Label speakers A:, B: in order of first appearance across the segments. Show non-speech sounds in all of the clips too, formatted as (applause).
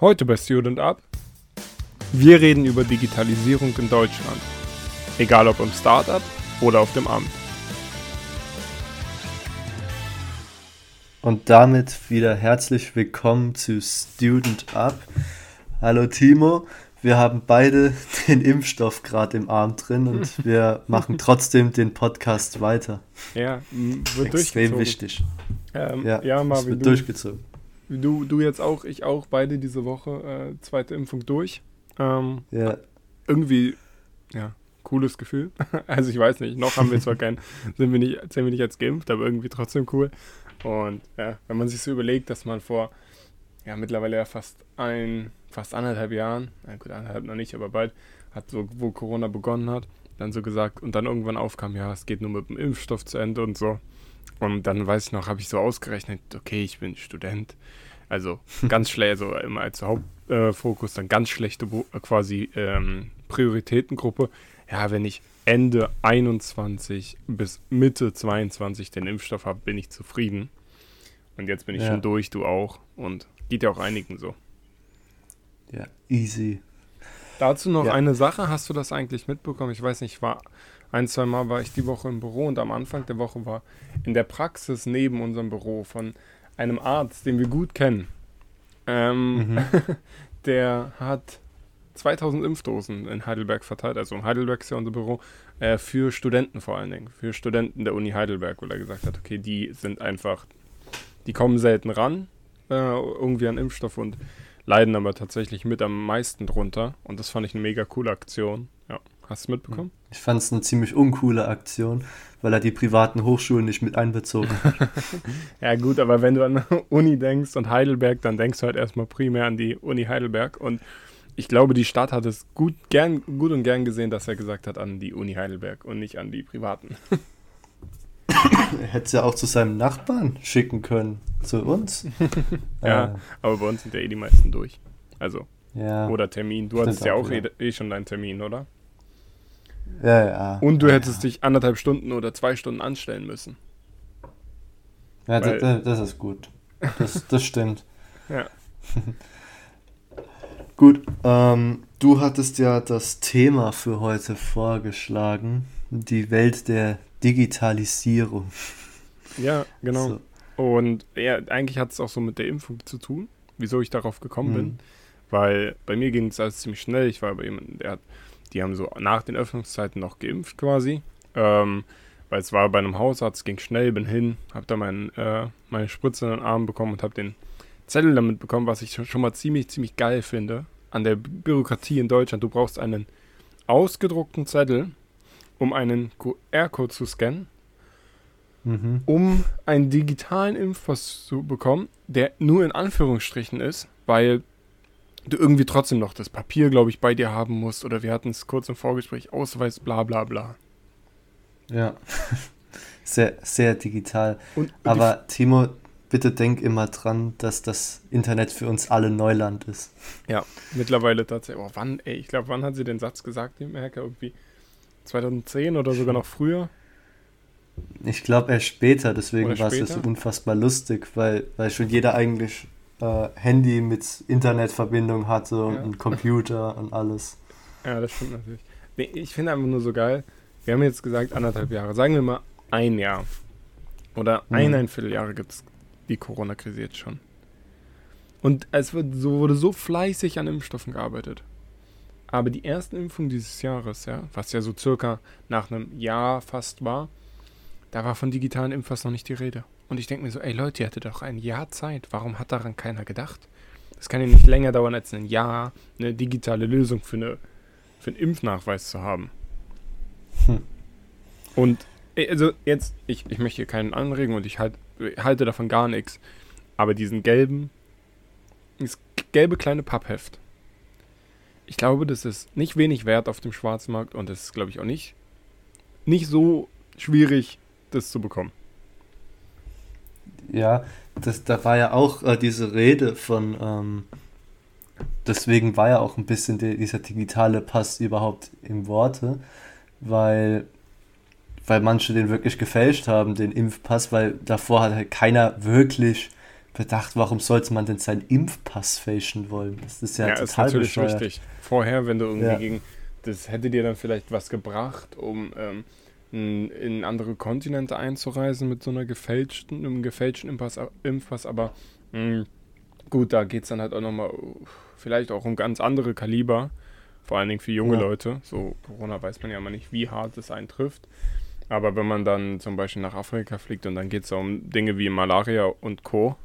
A: Heute bei Student Up. Wir reden über Digitalisierung in Deutschland. Egal ob im Startup oder auf dem Amt.
B: Und damit wieder herzlich willkommen zu Student Up. Hallo Timo, wir haben beide (laughs) den Impfstoff gerade im Arm drin und (laughs) wir machen trotzdem den Podcast weiter.
A: Ja, wird
B: Extrem wichtig.
A: Ähm, ja, ja
B: Marvin, wird du, durchgezogen.
A: Du, du jetzt auch, ich auch, beide diese Woche äh, zweite Impfung durch. Ähm, ja. Irgendwie, ja, cooles Gefühl. (laughs) also ich weiß nicht, noch haben wir zwar kein, (laughs) sind wir nicht, sind wir nicht als geimpft, aber irgendwie trotzdem cool. Und ja, wenn man sich so überlegt, dass man vor ja mittlerweile ja fast ein, fast anderthalb Jahren, na gut, anderthalb noch nicht, aber bald, hat so, wo Corona begonnen hat, dann so gesagt und dann irgendwann aufkam, ja, es geht nur mit dem Impfstoff zu Ende und so. Und dann weiß ich noch, habe ich so ausgerechnet, okay, ich bin Student. Also ganz (laughs) schlecht, also immer als Hauptfokus, äh, dann ganz schlechte äh, quasi ähm, Prioritätengruppe. Ja, wenn ich Ende 21 bis Mitte 22 den Impfstoff habe, bin ich zufrieden. Und jetzt bin ich ja. schon durch, du auch. Und geht ja auch einigen so.
B: Ja, easy.
A: Dazu noch ja. eine Sache, hast du das eigentlich mitbekommen? Ich weiß nicht, war ein, zwei Mal war ich die Woche im Büro und am Anfang der Woche war in der Praxis neben unserem Büro von einem Arzt, den wir gut kennen. Ähm, mhm. (laughs) der hat 2000 Impfdosen in Heidelberg verteilt, also in Heidelberg ist ja unser Büro, äh, für Studenten vor allen Dingen, für Studenten der Uni Heidelberg, weil er gesagt hat, okay, die sind einfach, die kommen selten ran, äh, irgendwie an Impfstoff und leiden aber tatsächlich mit am meisten drunter und das fand ich eine mega coole Aktion. Ja, hast du mitbekommen?
B: Ich fand es eine ziemlich uncoole Aktion, weil er die privaten Hochschulen nicht mit einbezogen hat. (laughs)
A: ja gut, aber wenn du an (laughs) Uni denkst und Heidelberg, dann denkst du halt erstmal primär an die Uni Heidelberg und ich glaube, die Stadt hat es gut, gern, gut und gern gesehen, dass er gesagt hat an die Uni Heidelberg und nicht an die privaten. (laughs)
B: er hätte es ja auch zu seinem Nachbarn schicken können, zu uns.
A: ja, äh. aber bei uns sind ja eh die meisten durch. Also, ja, oder Termin. Du hattest ja auch eh, eh schon deinen Termin, oder?
B: Ja, ja.
A: Und du
B: ja,
A: hättest ja. dich anderthalb Stunden oder zwei Stunden anstellen müssen.
B: Ja, das, das, ist gut. Das, das stimmt. (laughs)
A: ja. (laughs)
B: gut, ähm, du hattest ja das Thema für heute vorgeschlagen. Die Welt der Digitalisierung. (laughs)
A: Ja, genau. So. Und ja, eigentlich hat es auch so mit der Impfung zu tun, wieso ich darauf gekommen mhm. bin. Weil bei mir ging es alles ziemlich schnell. Ich war bei jemandem, der hat die haben so nach den Öffnungszeiten noch geimpft quasi. Ähm, weil es war bei einem Hausarzt, ging schnell, bin hin, habe da mein, äh, meine Spritze in den Arm bekommen und habe den Zettel damit bekommen, was ich schon mal ziemlich, ziemlich geil finde an der Bürokratie in Deutschland. Du brauchst einen ausgedruckten Zettel, um einen QR-Code zu scannen, mhm. um einen digitalen Impfpass zu bekommen, der nur in Anführungsstrichen ist, weil du irgendwie trotzdem noch das Papier, glaube ich, bei dir haben musst. Oder wir hatten es kurz im Vorgespräch, Ausweis, bla bla bla.
B: Ja, (laughs) sehr, sehr digital. Und, und Aber Timo, bitte denk immer dran, dass das Internet für uns alle Neuland ist.
A: Ja, mittlerweile tatsächlich. Oh, wann, ey, ich glaube, wann hat sie den Satz gesagt, die Merker? Irgendwie 2010 oder sogar noch früher?
B: Ich glaube erst später, deswegen war es so unfassbar lustig, weil, weil schon jeder eigentlich äh, Handy mit Internetverbindung hatte und ja. einen Computer und alles.
A: Ja, das stimmt natürlich. Nee, ich finde einfach nur so geil. Wir haben jetzt gesagt anderthalb Jahre. Sagen wir mal ein Jahr. Oder mhm. eineinviertel Jahre gibt es die Corona-Krise jetzt schon. Und es wird so, wurde so fleißig an Impfstoffen gearbeitet. Aber die ersten Impfungen dieses Jahres, ja, was ja so circa nach einem Jahr fast war, da war von digitalen Impfpass noch nicht die Rede. Und ich denke mir so, ey Leute, ihr hattet doch ein Jahr Zeit. Warum hat daran keiner gedacht? Das kann ja nicht länger dauern als ein Jahr, eine digitale Lösung für, eine, für einen Impfnachweis zu haben. Hm. Und also jetzt, ich, ich möchte hier keinen anregen und ich halt, halte davon gar nichts. Aber diesen gelben, das gelbe kleine Pappheft, ich glaube, das ist nicht wenig wert auf dem Schwarzmarkt und es ist, glaube ich, auch nicht, nicht so schwierig, das zu bekommen.
B: Ja, das, da war ja auch äh, diese Rede von, ähm, deswegen war ja auch ein bisschen die, dieser digitale Pass überhaupt im Worte, weil, weil manche den wirklich gefälscht haben, den Impfpass, weil davor hat halt keiner wirklich bedacht, warum sollte man denn seinen Impfpass fälschen wollen? Das ist ja, ja total ist natürlich bescheuert. richtig.
A: Vorher, wenn du irgendwie ja. gegen, das hätte dir dann vielleicht was gebracht, um ähm, in andere Kontinente einzureisen mit so einer gefälschten, einem gefälschten Impfpass, Impfpass aber mh, hm, gut, da geht es dann halt auch nochmal vielleicht auch um ganz andere Kaliber, vor allen Dingen für junge ja. Leute. So Corona weiß man ja immer nicht, wie hart es einen trifft. Aber wenn man dann zum Beispiel nach Afrika fliegt und dann geht es um Dinge wie Malaria und Co.,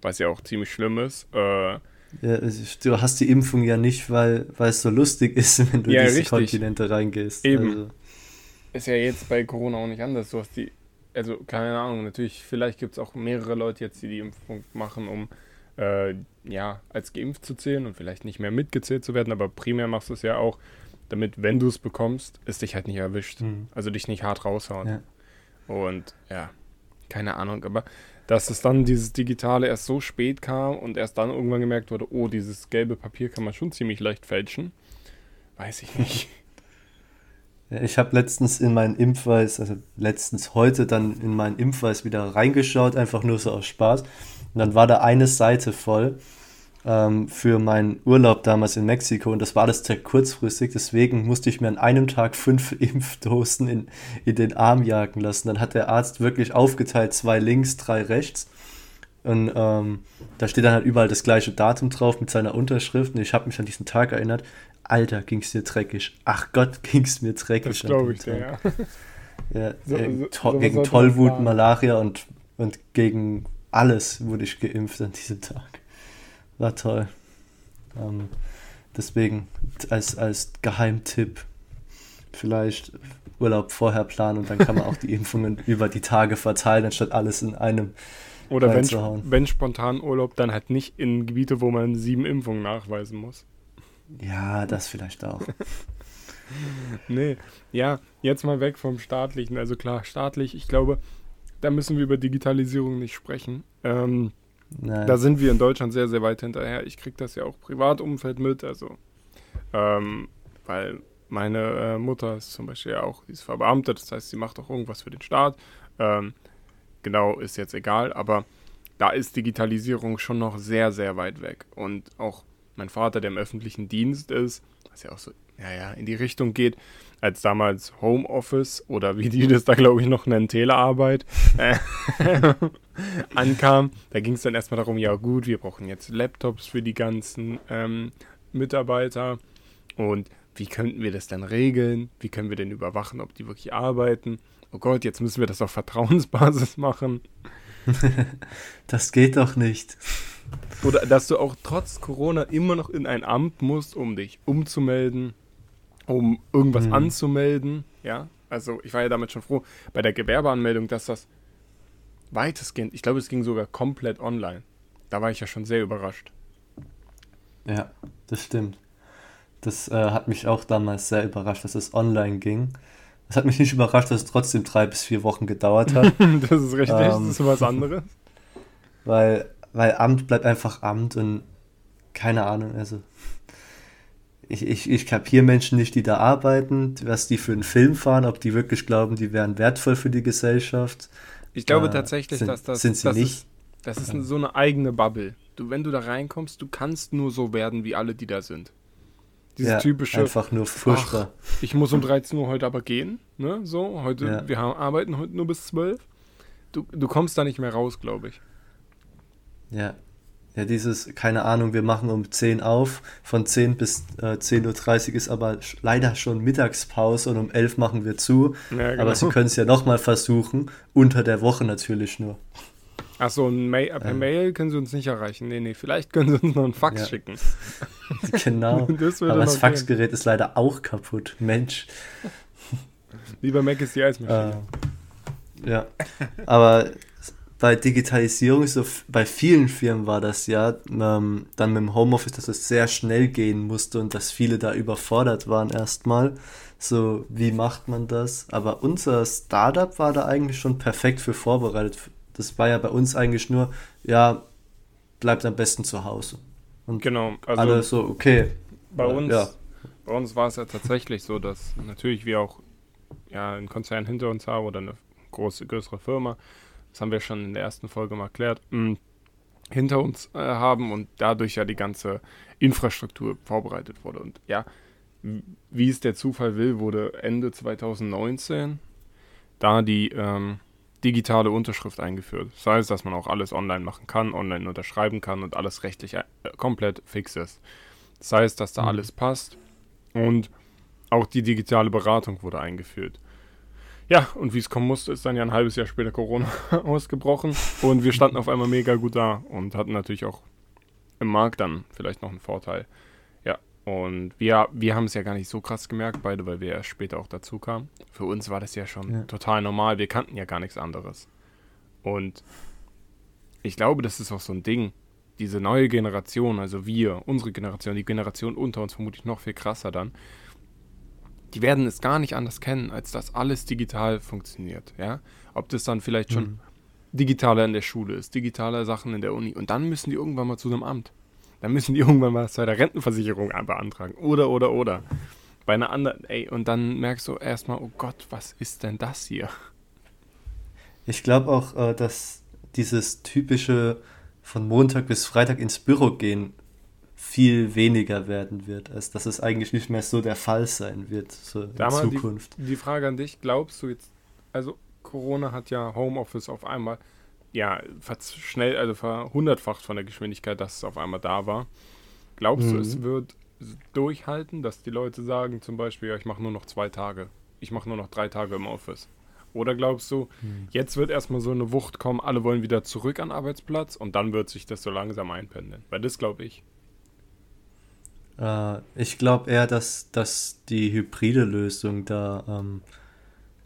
A: was ja auch ziemlich schlimm ist. Äh,
B: ja, du hast die Impfung ja nicht, weil, weil es so lustig ist, (laughs) wenn du ja, diese richtig. Kontinente reingehst.
A: Eben. Also. Ist ja jetzt bei Corona auch nicht anders. Du hast die, also keine Ahnung, natürlich, vielleicht gibt es auch mehrere Leute jetzt, die die Impfung machen, um äh, ja, als geimpft zu zählen und vielleicht nicht mehr mitgezählt zu werden, aber primär machst du es ja auch, damit, wenn du es bekommst, es dich halt nicht erwischt. Mhm. Also dich nicht hart raushauen. Ja. Und ja, keine Ahnung, aber dass es dann dieses Digitale erst so spät kam und erst dann irgendwann gemerkt wurde, oh, dieses gelbe Papier kann man schon ziemlich leicht fälschen, weiß ich nicht.
B: Ich habe letztens in meinen Impfweis, also letztens heute dann in meinen Impfweis wieder reingeschaut, einfach nur so aus Spaß. Und dann war da eine Seite voll ähm, für meinen Urlaub damals in Mexiko und das war alles sehr kurzfristig. Deswegen musste ich mir an einem Tag fünf (laughs) Impfdosen in, in den Arm jagen lassen. Dann hat der Arzt wirklich aufgeteilt, zwei links, drei rechts. Und ähm, da steht dann halt überall das gleiche Datum drauf mit seiner Unterschrift. Und ich habe mich an diesen Tag erinnert. Alter, ging's dir dreckig. Ach Gott, (laughs) ging's mir dreckig. Das glaube ich dir, ja. ja so, äh, so, to so gegen Tollwut, Malaria und, und gegen alles wurde ich geimpft an diesem Tag. War toll. Ähm, deswegen als, als Geheimtipp vielleicht Urlaub vorher planen und dann kann man auch die (laughs) Impfungen über die Tage verteilen, anstatt alles in einem
A: oder wenn, wenn spontan Urlaub, dann halt nicht in Gebiete, wo man sieben Impfungen nachweisen muss.
B: Ja, das vielleicht auch. (laughs)
A: nee, ja, jetzt mal weg vom staatlichen. Also klar, staatlich, ich glaube, da müssen wir über Digitalisierung nicht sprechen. Ähm, da sind wir in Deutschland sehr, sehr weit hinterher. Ich kriege das ja auch Privatumfeld mit, also ähm, weil meine äh, Mutter ist zum Beispiel ja auch, die ist verbeamtet, das heißt, sie macht auch irgendwas für den Staat. Ähm, genau, ist jetzt egal, aber da ist Digitalisierung schon noch sehr, sehr weit weg. Und auch mein Vater, der im öffentlichen Dienst ist, was ja auch so, ja, ja, in die Richtung geht, als damals Homeoffice oder wie die das da, glaube ich, noch nennen, Telearbeit äh, (laughs) ankam. Da ging es dann erstmal darum, ja gut, wir brauchen jetzt Laptops für die ganzen ähm, Mitarbeiter und wie könnten wir das dann regeln? Wie können wir denn überwachen, ob die wirklich arbeiten? Oh Gott, jetzt müssen wir das auf Vertrauensbasis machen. (laughs)
B: das geht doch nicht.
A: Oder dass du auch trotz Corona immer noch in ein Amt musst, um dich umzumelden um irgendwas mhm. anzumelden. Ja, also ich war ja damit schon froh bei der Gewerbeanmeldung, dass das weitestgehend, ich glaube, es ging sogar komplett online. Da war ich ja schon sehr überrascht.
B: Ja, das stimmt. Das äh, hat mich auch damals sehr überrascht, dass es online ging. Es hat mich nicht überrascht, dass es trotzdem drei bis vier Wochen gedauert hat. (laughs)
A: das ist richtig, ähm, das ist was anderes. (laughs)
B: Weil, weil Amt bleibt einfach Amt und keine Ahnung, also ich, ich, ich kapiere Menschen nicht, die da arbeiten, was die für einen Film fahren, ob die wirklich glauben, die wären wertvoll für die Gesellschaft.
A: Ich glaube äh, tatsächlich,
B: sind,
A: dass das.
B: Sind sie
A: das
B: nicht?
A: Ist, das ist so eine eigene Bubble. Du, wenn du da reinkommst, du kannst nur so werden, wie alle, die da sind.
B: Dieses ja, typische. Einfach nur furchtbar.
A: Ach, ich muss um 13 Uhr heute aber gehen. Ne? So, heute, ja. wir haben, arbeiten heute nur bis 12. Du, du kommst da nicht mehr raus, glaube ich.
B: Ja, ja, dieses, keine Ahnung, wir machen um 10 auf, von 10 bis äh, 10.30 Uhr ist aber leider schon Mittagspause und um 11 machen wir zu. Ja, genau. Aber sie können es ja nochmal versuchen, unter der Woche natürlich nur.
A: Achso, Mail, per ähm. Mail können sie uns nicht erreichen. Nee, nee, vielleicht können sie uns noch einen Fax ja. schicken. (laughs)
B: Genau. (laughs) das aber das Faxgerät gehen. ist leider auch kaputt. Mensch.
A: Wie bei Mac ist die Eismaschine.
B: Äh, ja, aber bei Digitalisierung, so bei vielen Firmen war das ja, ähm, dann mit dem Homeoffice, dass es sehr schnell gehen musste und dass viele da überfordert waren erstmal. So, wie macht man das? Aber unser Startup war da eigentlich schon perfekt für vorbereitet. Das war ja bei uns eigentlich nur, ja, bleibt am besten zu Hause.
A: Und genau,
B: also alle so, okay.
A: Bei uns, ja. bei uns war es ja tatsächlich so, dass natürlich wir auch ja, einen Konzern hinter uns haben oder eine große, größere Firma, das haben wir schon in der ersten Folge mal erklärt, mm, hinter uns äh, haben und dadurch ja die ganze Infrastruktur vorbereitet wurde. Und ja, wie es der Zufall will, wurde Ende 2019 da die ähm, digitale Unterschrift eingeführt. Das heißt, dass man auch alles online machen kann, online unterschreiben kann und alles rechtlich äh, komplett fix ist. Das heißt, dass da mhm. alles passt und auch die digitale Beratung wurde eingeführt. Ja, und wie es kommen musste, ist dann ja ein halbes Jahr später Corona (laughs) ausgebrochen und wir standen auf einmal mega gut da und hatten natürlich auch im Markt dann vielleicht noch einen Vorteil. Ja, und wir, wir haben es ja gar nicht so krass gemerkt, beide, weil wir ja später auch dazu kamen. Für uns war das ja schon ja. total normal, wir kannten ja gar nichts anderes. Und ich glaube, das ist auch so ein Ding. Diese neue Generation, also wir, unsere Generation, die Generation unter uns vermutlich noch viel krasser dann, die werden es gar nicht anders kennen, als dass alles digital funktioniert. Ja? Ob das dann vielleicht schon mhm. digitaler in der Schule ist, digitale Sachen in der Uni. Und dann müssen die irgendwann mal zu einem Amt. Dann müssen die (laughs) irgendwann mal bei der Rentenversicherung beantragen. Oder, oder, oder. Bei einer anderen, ey, und dann merkst du erstmal, oh Gott, was ist denn das hier?
B: Ich glaube auch, äh, dass dieses typische von Montag bis Freitag ins Büro gehen viel weniger werden wird, als dass es eigentlich nicht mehr so der Fall sein wird so in
A: Zukunft. Die, die Frage an dich, glaubst du jetzt, also Corona hat ja Homeoffice auf einmal ja schnell, also verhundertfacht von der Geschwindigkeit, dass es auf einmal da war. Glaubst mhm. du, es wird durchhalten, dass die Leute sagen zum Beispiel, ja, ich mache nur noch zwei Tage, ich mache nur noch drei Tage im Office? Oder glaubst du, mhm. jetzt wird erstmal so eine Wucht kommen, alle wollen wieder zurück an den Arbeitsplatz und dann wird sich das so langsam einpendeln? Weil das glaube ich.
B: Äh, ich glaube eher, dass, dass die hybride Lösung da ähm,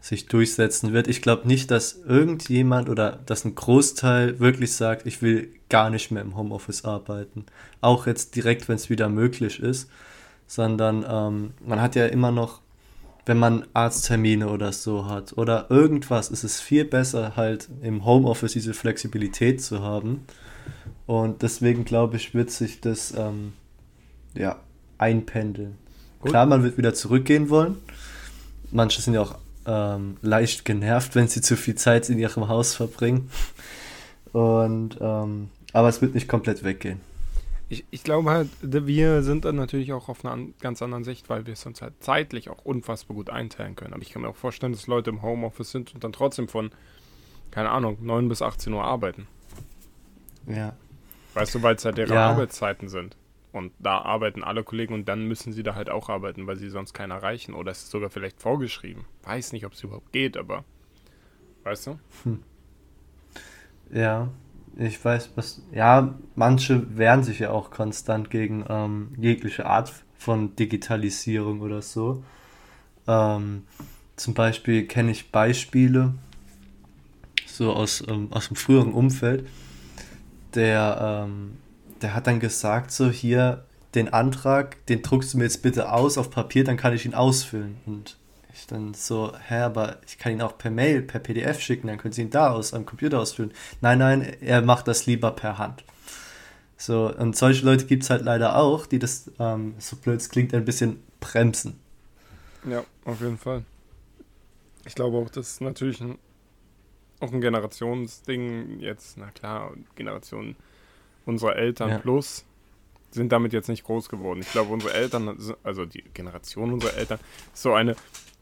B: sich durchsetzen wird. Ich glaube nicht, dass irgendjemand oder dass ein Großteil wirklich sagt, ich will gar nicht mehr im Homeoffice arbeiten. Auch jetzt direkt, wenn es wieder möglich ist. Sondern ähm, man hat ja immer noch, wenn man Arzttermine oder so hat oder irgendwas, ist es viel besser, halt im Homeoffice diese Flexibilität zu haben. Und deswegen glaube ich, wird sich das ähm, ja, einpendeln. Gut. Klar, man wird wieder zurückgehen wollen. Manche sind ja auch ähm, leicht genervt, wenn sie zu viel Zeit in ihrem Haus verbringen. Und ähm, aber es wird nicht komplett weggehen.
A: Ich, ich glaube halt, wir sind dann natürlich auch auf einer ganz anderen Sicht, weil wir es uns halt zeitlich auch unfassbar gut einteilen können. Aber ich kann mir auch vorstellen, dass Leute im Homeoffice sind und dann trotzdem von, keine Ahnung, 9 bis 18 Uhr arbeiten.
B: Ja.
A: Weißt du, weil es halt deren ja. Arbeitszeiten sind. Und da arbeiten alle Kollegen und dann müssen sie da halt auch arbeiten, weil sie sonst keinen erreichen. Oder es ist sogar vielleicht vorgeschrieben. Weiß nicht, ob es überhaupt geht, aber weißt du? Hm.
B: Ja, ich weiß, was. Ja, manche wehren sich ja auch konstant gegen ähm, jegliche Art von Digitalisierung oder so. Ähm, zum Beispiel kenne ich Beispiele, so aus, ähm, aus dem früheren Umfeld, der ähm, der hat dann gesagt, so hier, den Antrag, den druckst du mir jetzt bitte aus auf Papier, dann kann ich ihn ausfüllen. Und ich dann so, hä, aber ich kann ihn auch per Mail, per PDF schicken, dann können Sie ihn da aus am Computer ausfüllen. Nein, nein, er macht das lieber per Hand. So, und solche Leute gibt es halt leider auch, die das, ähm, so blöd es klingt, ein bisschen bremsen.
A: Ja, auf jeden Fall. Ich glaube auch, das ist natürlich ein, auch ein Generationsding jetzt, na klar, Generationen unsere Eltern ja. plus sind damit jetzt nicht groß geworden. Ich glaube, unsere Eltern, also die Generation unserer Eltern, ist so eine,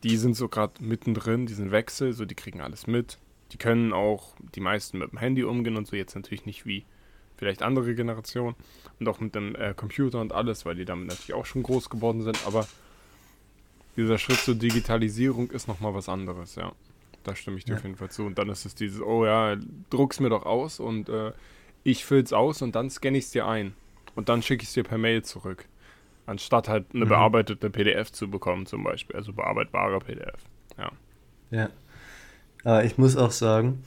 A: die sind so gerade mittendrin, diesen Wechsel, so die kriegen alles mit. Die können auch die meisten mit dem Handy umgehen und so jetzt natürlich nicht wie vielleicht andere Generationen und auch mit dem äh, Computer und alles, weil die damit natürlich auch schon groß geworden sind, aber dieser Schritt zur Digitalisierung ist nochmal was anderes, ja. Da stimme ich dir ja. auf jeden Fall zu. Und dann ist es dieses, oh ja, druck's mir doch aus und äh, ich fülle es aus und dann scanne ich es dir ein. Und dann schicke ich es dir per Mail zurück. Anstatt halt eine mhm. bearbeitete PDF zu bekommen, zum Beispiel. Also bearbeitbare PDF. Ja.
B: Ja. Aber ich muss auch sagen,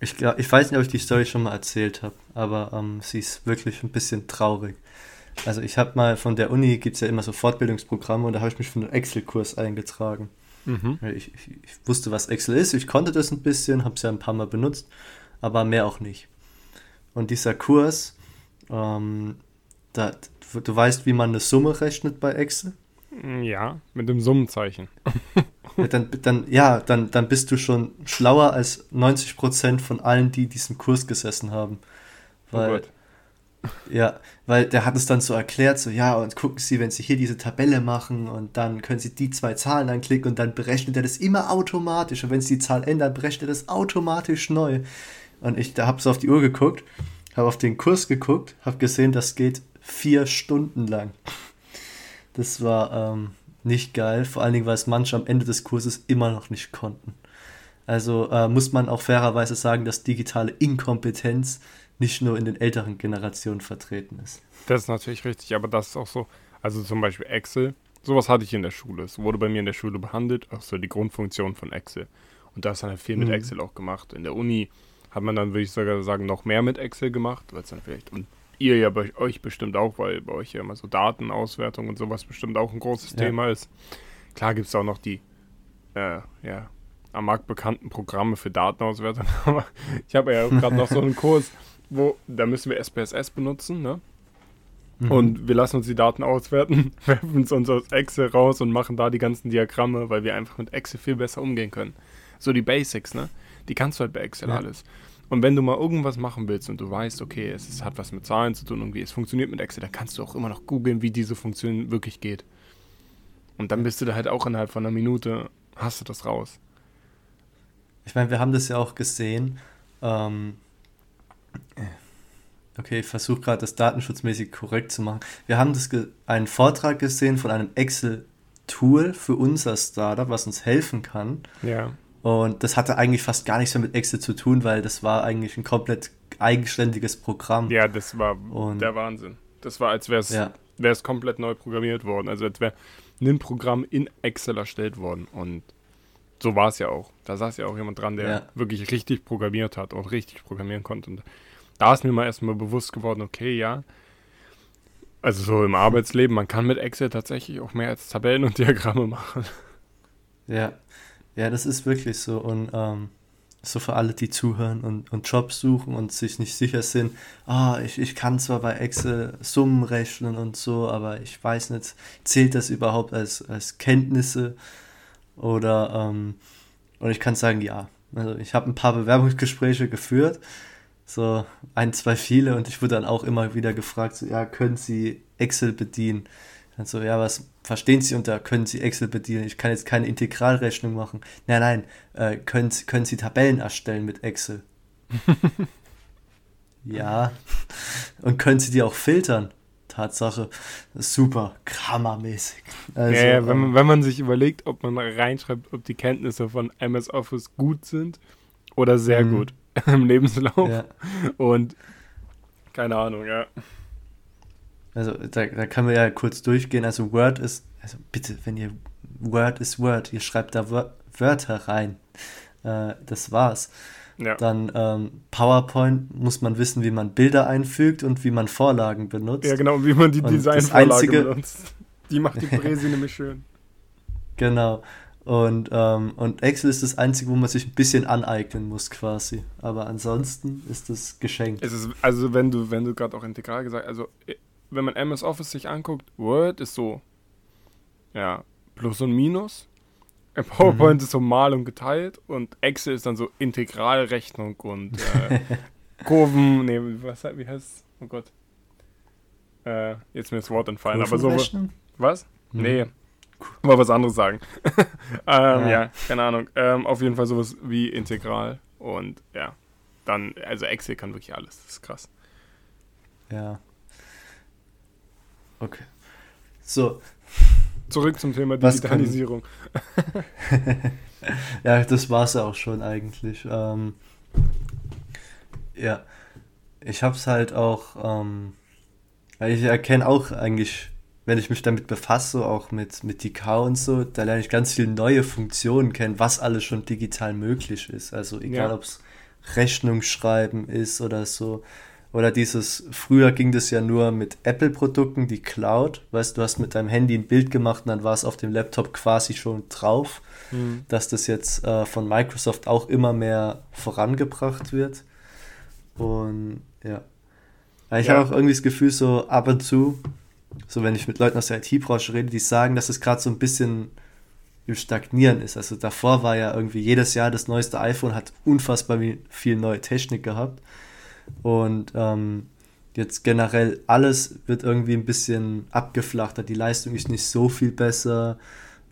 B: ich, ich weiß nicht, ob ich die Story schon mal erzählt habe, aber ähm, sie ist wirklich ein bisschen traurig. Also ich habe mal von der Uni, gibt es ja immer so Fortbildungsprogramme und da habe ich mich für einen Excel-Kurs eingetragen. Mhm. Ich, ich, ich, wusste, was Excel ist, ich konnte das ein bisschen, habe es ja ein paar Mal benutzt, aber mehr auch nicht. Und dieser Kurs, ähm, da, du weißt, wie man eine Summe rechnet bei Excel?
A: Ja, mit dem Summenzeichen.
B: ja, dann, dann, ja, dann, dann bist du schon schlauer als 90% von allen, die diesen Kurs gesessen haben. Oh Weil oh Ja, weil der hat es dann so erklärt, so ja, und gucken Sie, wenn Sie hier diese Tabelle machen und dann können Sie die zwei Zahlen anklicken und dann berechnet er das immer automatisch. Und wenn Sie die Zahl ändern, berechnet er das automatisch neu. Und ich habe so auf die Uhr geguckt, habe auf den Kurs geguckt, habe gesehen, das geht vier Stunden lang. Das war ähm, nicht geil, vor allen Dingen, weil es manche am Ende des Kurses immer noch nicht konnten. Also äh, muss man auch fairerweise sagen, dass digitale Inkompetenz nicht nur in den älteren Generationen vertreten ist.
A: Das ist natürlich richtig, aber das ist auch so, also zum Beispiel Excel, sowas hatte ich in der Schule. Es wurde bei mir in der Schule behandelt, auch so die Grundfunktion von Excel. Und da ist dann halt viel mit mhm. Excel auch gemacht. In der Uni hat man dann, würde ich sogar sagen, noch mehr mit Excel gemacht, weil es dann vielleicht, und ihr ja bei euch bestimmt auch, weil bei euch ja immer so Datenauswertung und sowas bestimmt auch ein großes ja. Thema ist. Klar gibt es auch noch die, äh, ja, am Markt bekannten Programme für Datenauswertung, (laughs) aber ich habe ja gerade noch so einen Kurs, wo, da müssen wir SPSS benutzen, ne? Mhm. Und wir lassen uns die Daten auswerten, (laughs) werfen es uns aus Excel raus und machen da die ganzen Diagramme, weil wir einfach mit Excel viel besser umgehen können. So die Basics, ne? Die kannst du halt bei Excel ja. alles. Und wenn du mal irgendwas machen willst und du weißt, okay, es ist, hat was mit Zahlen zu tun, irgendwie, es funktioniert mit Excel, dann kannst du auch immer noch googeln, wie diese Funktion wirklich geht. Und dann bist du da halt auch innerhalb von einer Minute, hast du das raus.
B: Ich meine, wir haben das ja auch gesehen. Ähm, Okay, ich versuche gerade das datenschutzmäßig korrekt zu machen. Wir haben das einen Vortrag gesehen von einem Excel-Tool für unser Startup, was uns helfen kann. Ja. Und das hatte eigentlich fast gar nichts mehr mit Excel zu tun, weil das war eigentlich ein komplett eigenständiges Programm.
A: Ja, das war Und der Wahnsinn. Das war, als wäre es ja. komplett neu programmiert worden. Also als wäre ein Programm in Excel erstellt worden. Und so war es ja auch. Da saß ja auch jemand dran, der ja. wirklich richtig programmiert hat und richtig programmieren konnte. Und da ist mir mal erstmal bewusst geworden, okay, ja. Also so im Arbeitsleben, man kann mit Excel tatsächlich auch mehr als Tabellen und (laughs) Diagramme machen.
B: Ja, ja, das ist wirklich so. Und ähm, so für alle, die zuhören und, und Jobs suchen und sich nicht sicher sind, ah, ich, ich kann zwar bei Excel Summen rechnen und so, aber ich weiß nicht, zählt das überhaupt als, als Kenntnisse? Oder, ähm, und ich kann sagen, ja. Also ich habe ein paar Bewerbungsgespräche geführt so ein, zwei viele und ich wurde dann auch immer wieder gefragt, so, ja, können Sie Excel bedienen? Dann so, ja, was verstehen Sie unter können Sie Excel bedienen? Ich kann jetzt keine Integralrechnung machen. Nein, nein, äh, können, können Sie Tabellen erstellen mit Excel? (laughs) ja. Und können Sie die auch filtern? Tatsache, super, grammarmäßig.
A: Also, ja, ja wenn, man, ähm, wenn man sich überlegt, ob man reinschreibt, ob die Kenntnisse von MS Office gut sind oder sehr mhm. gut. (laughs) im Lebenslauf. Ja. Und keine Ahnung, ja.
B: Also da, da kann man ja kurz durchgehen. Also Word ist, also bitte, wenn ihr Word ist Word, ihr schreibt da Wörter rein. Äh, das war's. Ja. Dann ähm, PowerPoint muss man wissen, wie man Bilder einfügt und wie man Vorlagen benutzt.
A: Ja, genau, wie man die Designvorlage benutzt. Die macht die Präsi (laughs) nämlich schön.
B: Genau. Und, ähm, und Excel ist das Einzige, wo man sich ein bisschen aneignen muss, quasi. Aber ansonsten ist das geschenkt.
A: Es ist, also wenn du, wenn du gerade auch integral gesagt also äh, wenn man MS Office sich anguckt, Word ist so, ja, Plus und Minus. PowerPoint mhm. ist so mal und geteilt und Excel ist dann so Integralrechnung und äh, (laughs) Kurven, nee, was, wie heißt es? Oh Gott. Äh, jetzt mir das Wort entfallen, aber so. Was? Mhm. Nee, Mal was anderes sagen. (laughs) ähm, ja. ja. keine Ahnung. Ähm, auf jeden Fall sowas wie integral. Und ja, dann, also Excel kann wirklich alles. Das ist krass.
B: Ja. Okay. So.
A: Zurück zum Thema Digitalisierung. (laughs)
B: ja, das war es ja auch schon eigentlich. Ähm, ja. Ich hab's halt auch, ähm, ich erkenne auch eigentlich wenn ich mich damit befasse, auch mit, mit DK und so, da lerne ich ganz viele neue Funktionen kennen, was alles schon digital möglich ist. Also egal, ja. ob es Rechnung schreiben ist oder so. Oder dieses, früher ging das ja nur mit Apple-Produkten, die Cloud. Weißt du, hast mit deinem Handy ein Bild gemacht und dann war es auf dem Laptop quasi schon drauf. Mhm. Dass das jetzt äh, von Microsoft auch immer mehr vorangebracht wird. Und ja. Ich ja. habe auch irgendwie das Gefühl, so ab und zu, so wenn ich mit Leuten aus der IT-Branche rede, die sagen, dass es gerade so ein bisschen im Stagnieren ist. Also davor war ja irgendwie jedes Jahr das neueste iPhone, hat unfassbar viel neue Technik gehabt. Und ähm, Jetzt generell alles wird irgendwie ein bisschen abgeflachter. Die Leistung ist nicht so viel besser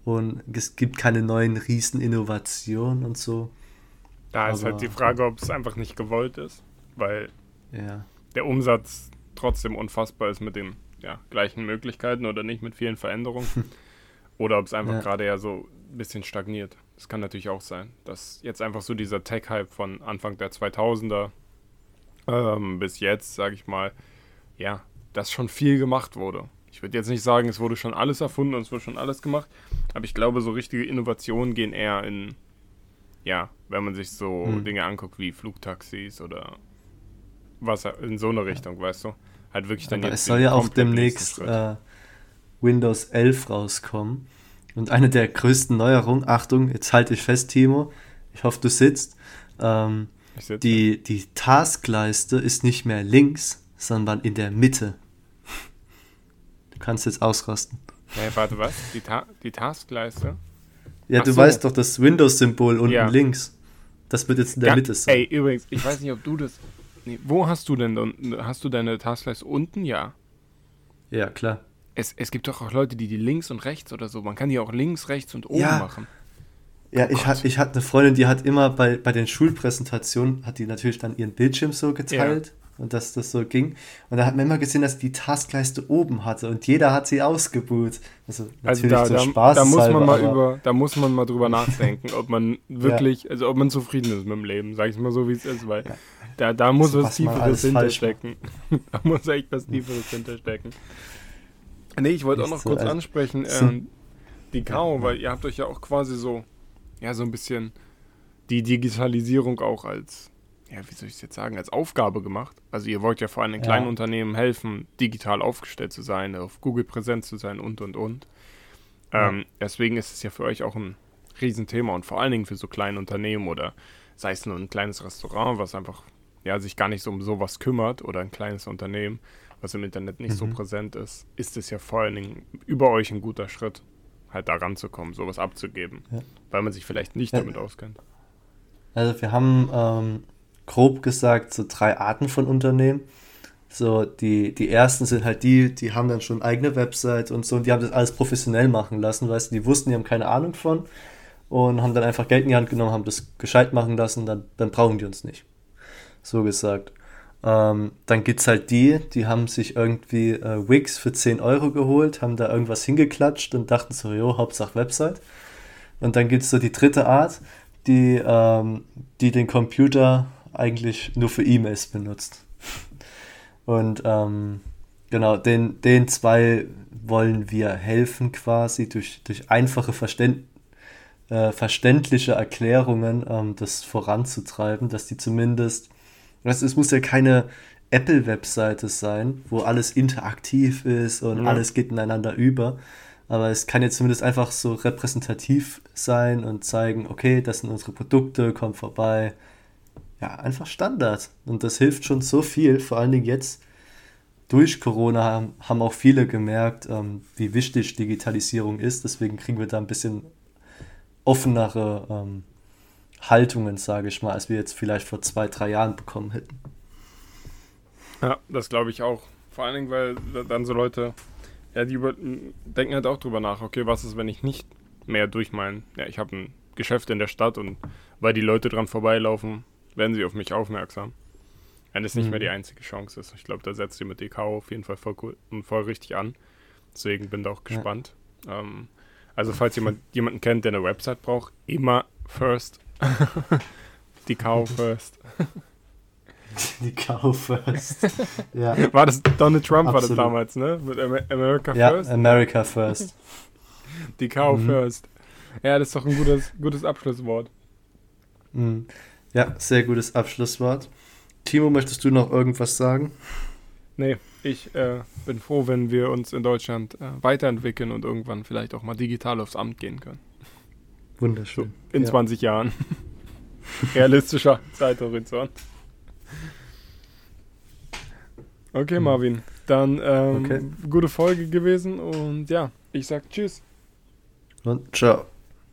B: und es gibt keine neuen Rieseninnovationen und so.
A: Da ist halt die Frage, ob es einfach nicht gewollt ist, weil
B: ja.
A: der Umsatz trotzdem unfassbar ist mit den ja, gleichen Möglichkeiten oder nicht mit vielen Veränderungen. (laughs) oder ob es einfach ja. gerade ja so ein bisschen stagniert. Das kann natürlich auch sein, dass jetzt einfach so dieser Tech-Hype von Anfang der 2000er ähm, bis jetzt, sage ich mal, ja, dass schon viel gemacht wurde. Ich würde jetzt nicht sagen, es wurde schon alles erfunden und es wurde schon alles gemacht, aber ich glaube, so richtige Innovationen gehen eher in, ja, wenn man sich so hm. Dinge anguckt wie Flugtaxis oder was in so eine Richtung, weißt du? Halt wirklich dann
B: aber jetzt. Es soll ja auch demnächst äh, Windows 11 rauskommen. Und eine der größten Neuerungen, Achtung, jetzt halte ich fest, Timo, ich hoffe, du sitzt. Ähm. Die, die Taskleiste ist nicht mehr links, sondern in der Mitte. Du kannst jetzt ausrasten.
A: Hey, warte, was? Die, Ta die Taskleiste?
B: Ja, Ach du so. weißt doch, das Windows-Symbol unten ja. links. Das wird jetzt in der ja, Mitte
A: sein. Ey, übrigens, ich weiß nicht, ob du das. Nee, wo hast du denn? Hast du deine Taskleiste unten? Ja.
B: Ja, klar.
A: Es, es gibt doch auch Leute, die die links und rechts oder so. Man kann die auch links, rechts und oben ja. machen.
B: Ja, oh ich, hat, ich hatte eine Freundin, die hat immer bei, bei den Schulpräsentationen, hat die natürlich dann ihren Bildschirm so geteilt. Ja und dass das so ging. Und da hat man immer gesehen, dass die Taskleiste oben hatte und jeder hat sie ausgebucht.
A: Also, also da, da, Spaß da muss man mal über, da muss man mal drüber nachdenken, ob man (laughs) wirklich, ja. also ob man zufrieden ist mit dem Leben, sag ich mal so, wie es ist, weil ja. da, da muss also, was Tieferes hinterstecken. (laughs) da muss echt was Tieferes hinterstecken. Nee, ich wollte auch noch so, kurz also, ansprechen, ähm, die Kau, weil ihr habt euch ja auch quasi so, ja, so ein bisschen die Digitalisierung auch als ja, wie soll ich es jetzt sagen, als Aufgabe gemacht. Also ihr wollt ja vor allem den kleinen ja. Unternehmen helfen, digital aufgestellt zu sein, auf Google präsent zu sein und, und, und. Ähm, Deswegen ist es ja für euch auch ein Riesenthema und vor allen Dingen für so kleine Unternehmen oder sei es nur ein kleines Restaurant, was einfach ja, sich gar nicht so um sowas kümmert oder ein kleines Unternehmen, was im Internet nicht mhm. so präsent ist, ist es ja vor allen Dingen über euch ein guter Schritt, halt da ranzukommen, sowas abzugeben, ja. weil man sich vielleicht nicht ja. damit auskennt.
B: Also wir haben ähm, grob gesagt so drei Arten von Unternehmen. So, die, die ersten sind halt die, die haben dann schon eigene Website und so und die haben das alles professionell machen lassen, weißt du, die wussten, die haben keine Ahnung von und haben dann einfach Geld in die Hand genommen, haben das gescheit machen lassen, dann, dann brauchen die uns nicht. So gesagt. Ähm, dann gibt es halt die, die haben sich irgendwie äh, Wix für 10 Euro geholt, haben da irgendwas hingeklatscht und dachten so, jo, Hauptsache Website. Und dann gibt es so die dritte Art, die, ähm, die den Computer eigentlich nur für E-Mails benutzt. Und ähm, genau, den, den zwei wollen wir helfen quasi durch, durch einfache Verständ, äh, verständliche Erklärungen ähm, das voranzutreiben, dass die zumindest, weißt, es muss ja keine Apple-Webseite sein, wo alles interaktiv ist und mhm. alles geht ineinander über. Aber es kann jetzt zumindest einfach so repräsentativ sein und zeigen, okay, das sind unsere Produkte, komm vorbei, ja, einfach Standard. Und das hilft schon so viel, vor allen Dingen jetzt durch Corona haben, haben auch viele gemerkt, ähm, wie wichtig Digitalisierung ist. Deswegen kriegen wir da ein bisschen offenere ähm, Haltungen, sage ich mal, als wir jetzt vielleicht vor zwei, drei Jahren bekommen hätten.
A: Ja, das glaube ich auch. Vor allen Dingen, weil dann so Leute, ja, die über, denken halt auch drüber nach, okay, was ist, wenn ich nicht mehr durch mein, ja, ich habe ein Geschäft in der Stadt und weil die Leute dran vorbeilaufen, werden sie auf mich aufmerksam. Wenn es nicht mhm. mehr die einzige Chance ist. Ich glaube, da setzt ihr mit DK auf jeden Fall voll, cool, voll richtig an. Deswegen bin ich auch gespannt. Ja. Ähm, also, falls jemand jemanden kennt, der eine Website braucht, immer first. (laughs) die Cow first. (laughs)
B: Die Cow first. (laughs)
A: ja. War das Donald Trump Absolut. war das damals, ne? Mit America
B: ja, First? America First.
A: Die Cow mhm. first. Ja, das ist doch ein gutes, gutes Abschlusswort.
B: Mhm. Ja, sehr gutes Abschlusswort. Timo, möchtest du noch irgendwas sagen?
A: Nee, ich äh, bin froh, wenn wir uns in Deutschland äh, weiterentwickeln und irgendwann vielleicht auch mal digital aufs Amt gehen können.
B: Wunderschön.
A: So, in ja. 20 Jahren. (laughs) Realistischer Zeithorizont. Okay, hm. Marvin. Dann ähm, okay. gute Folge gewesen und ja, ich sag Tschüss.
B: Und ciao.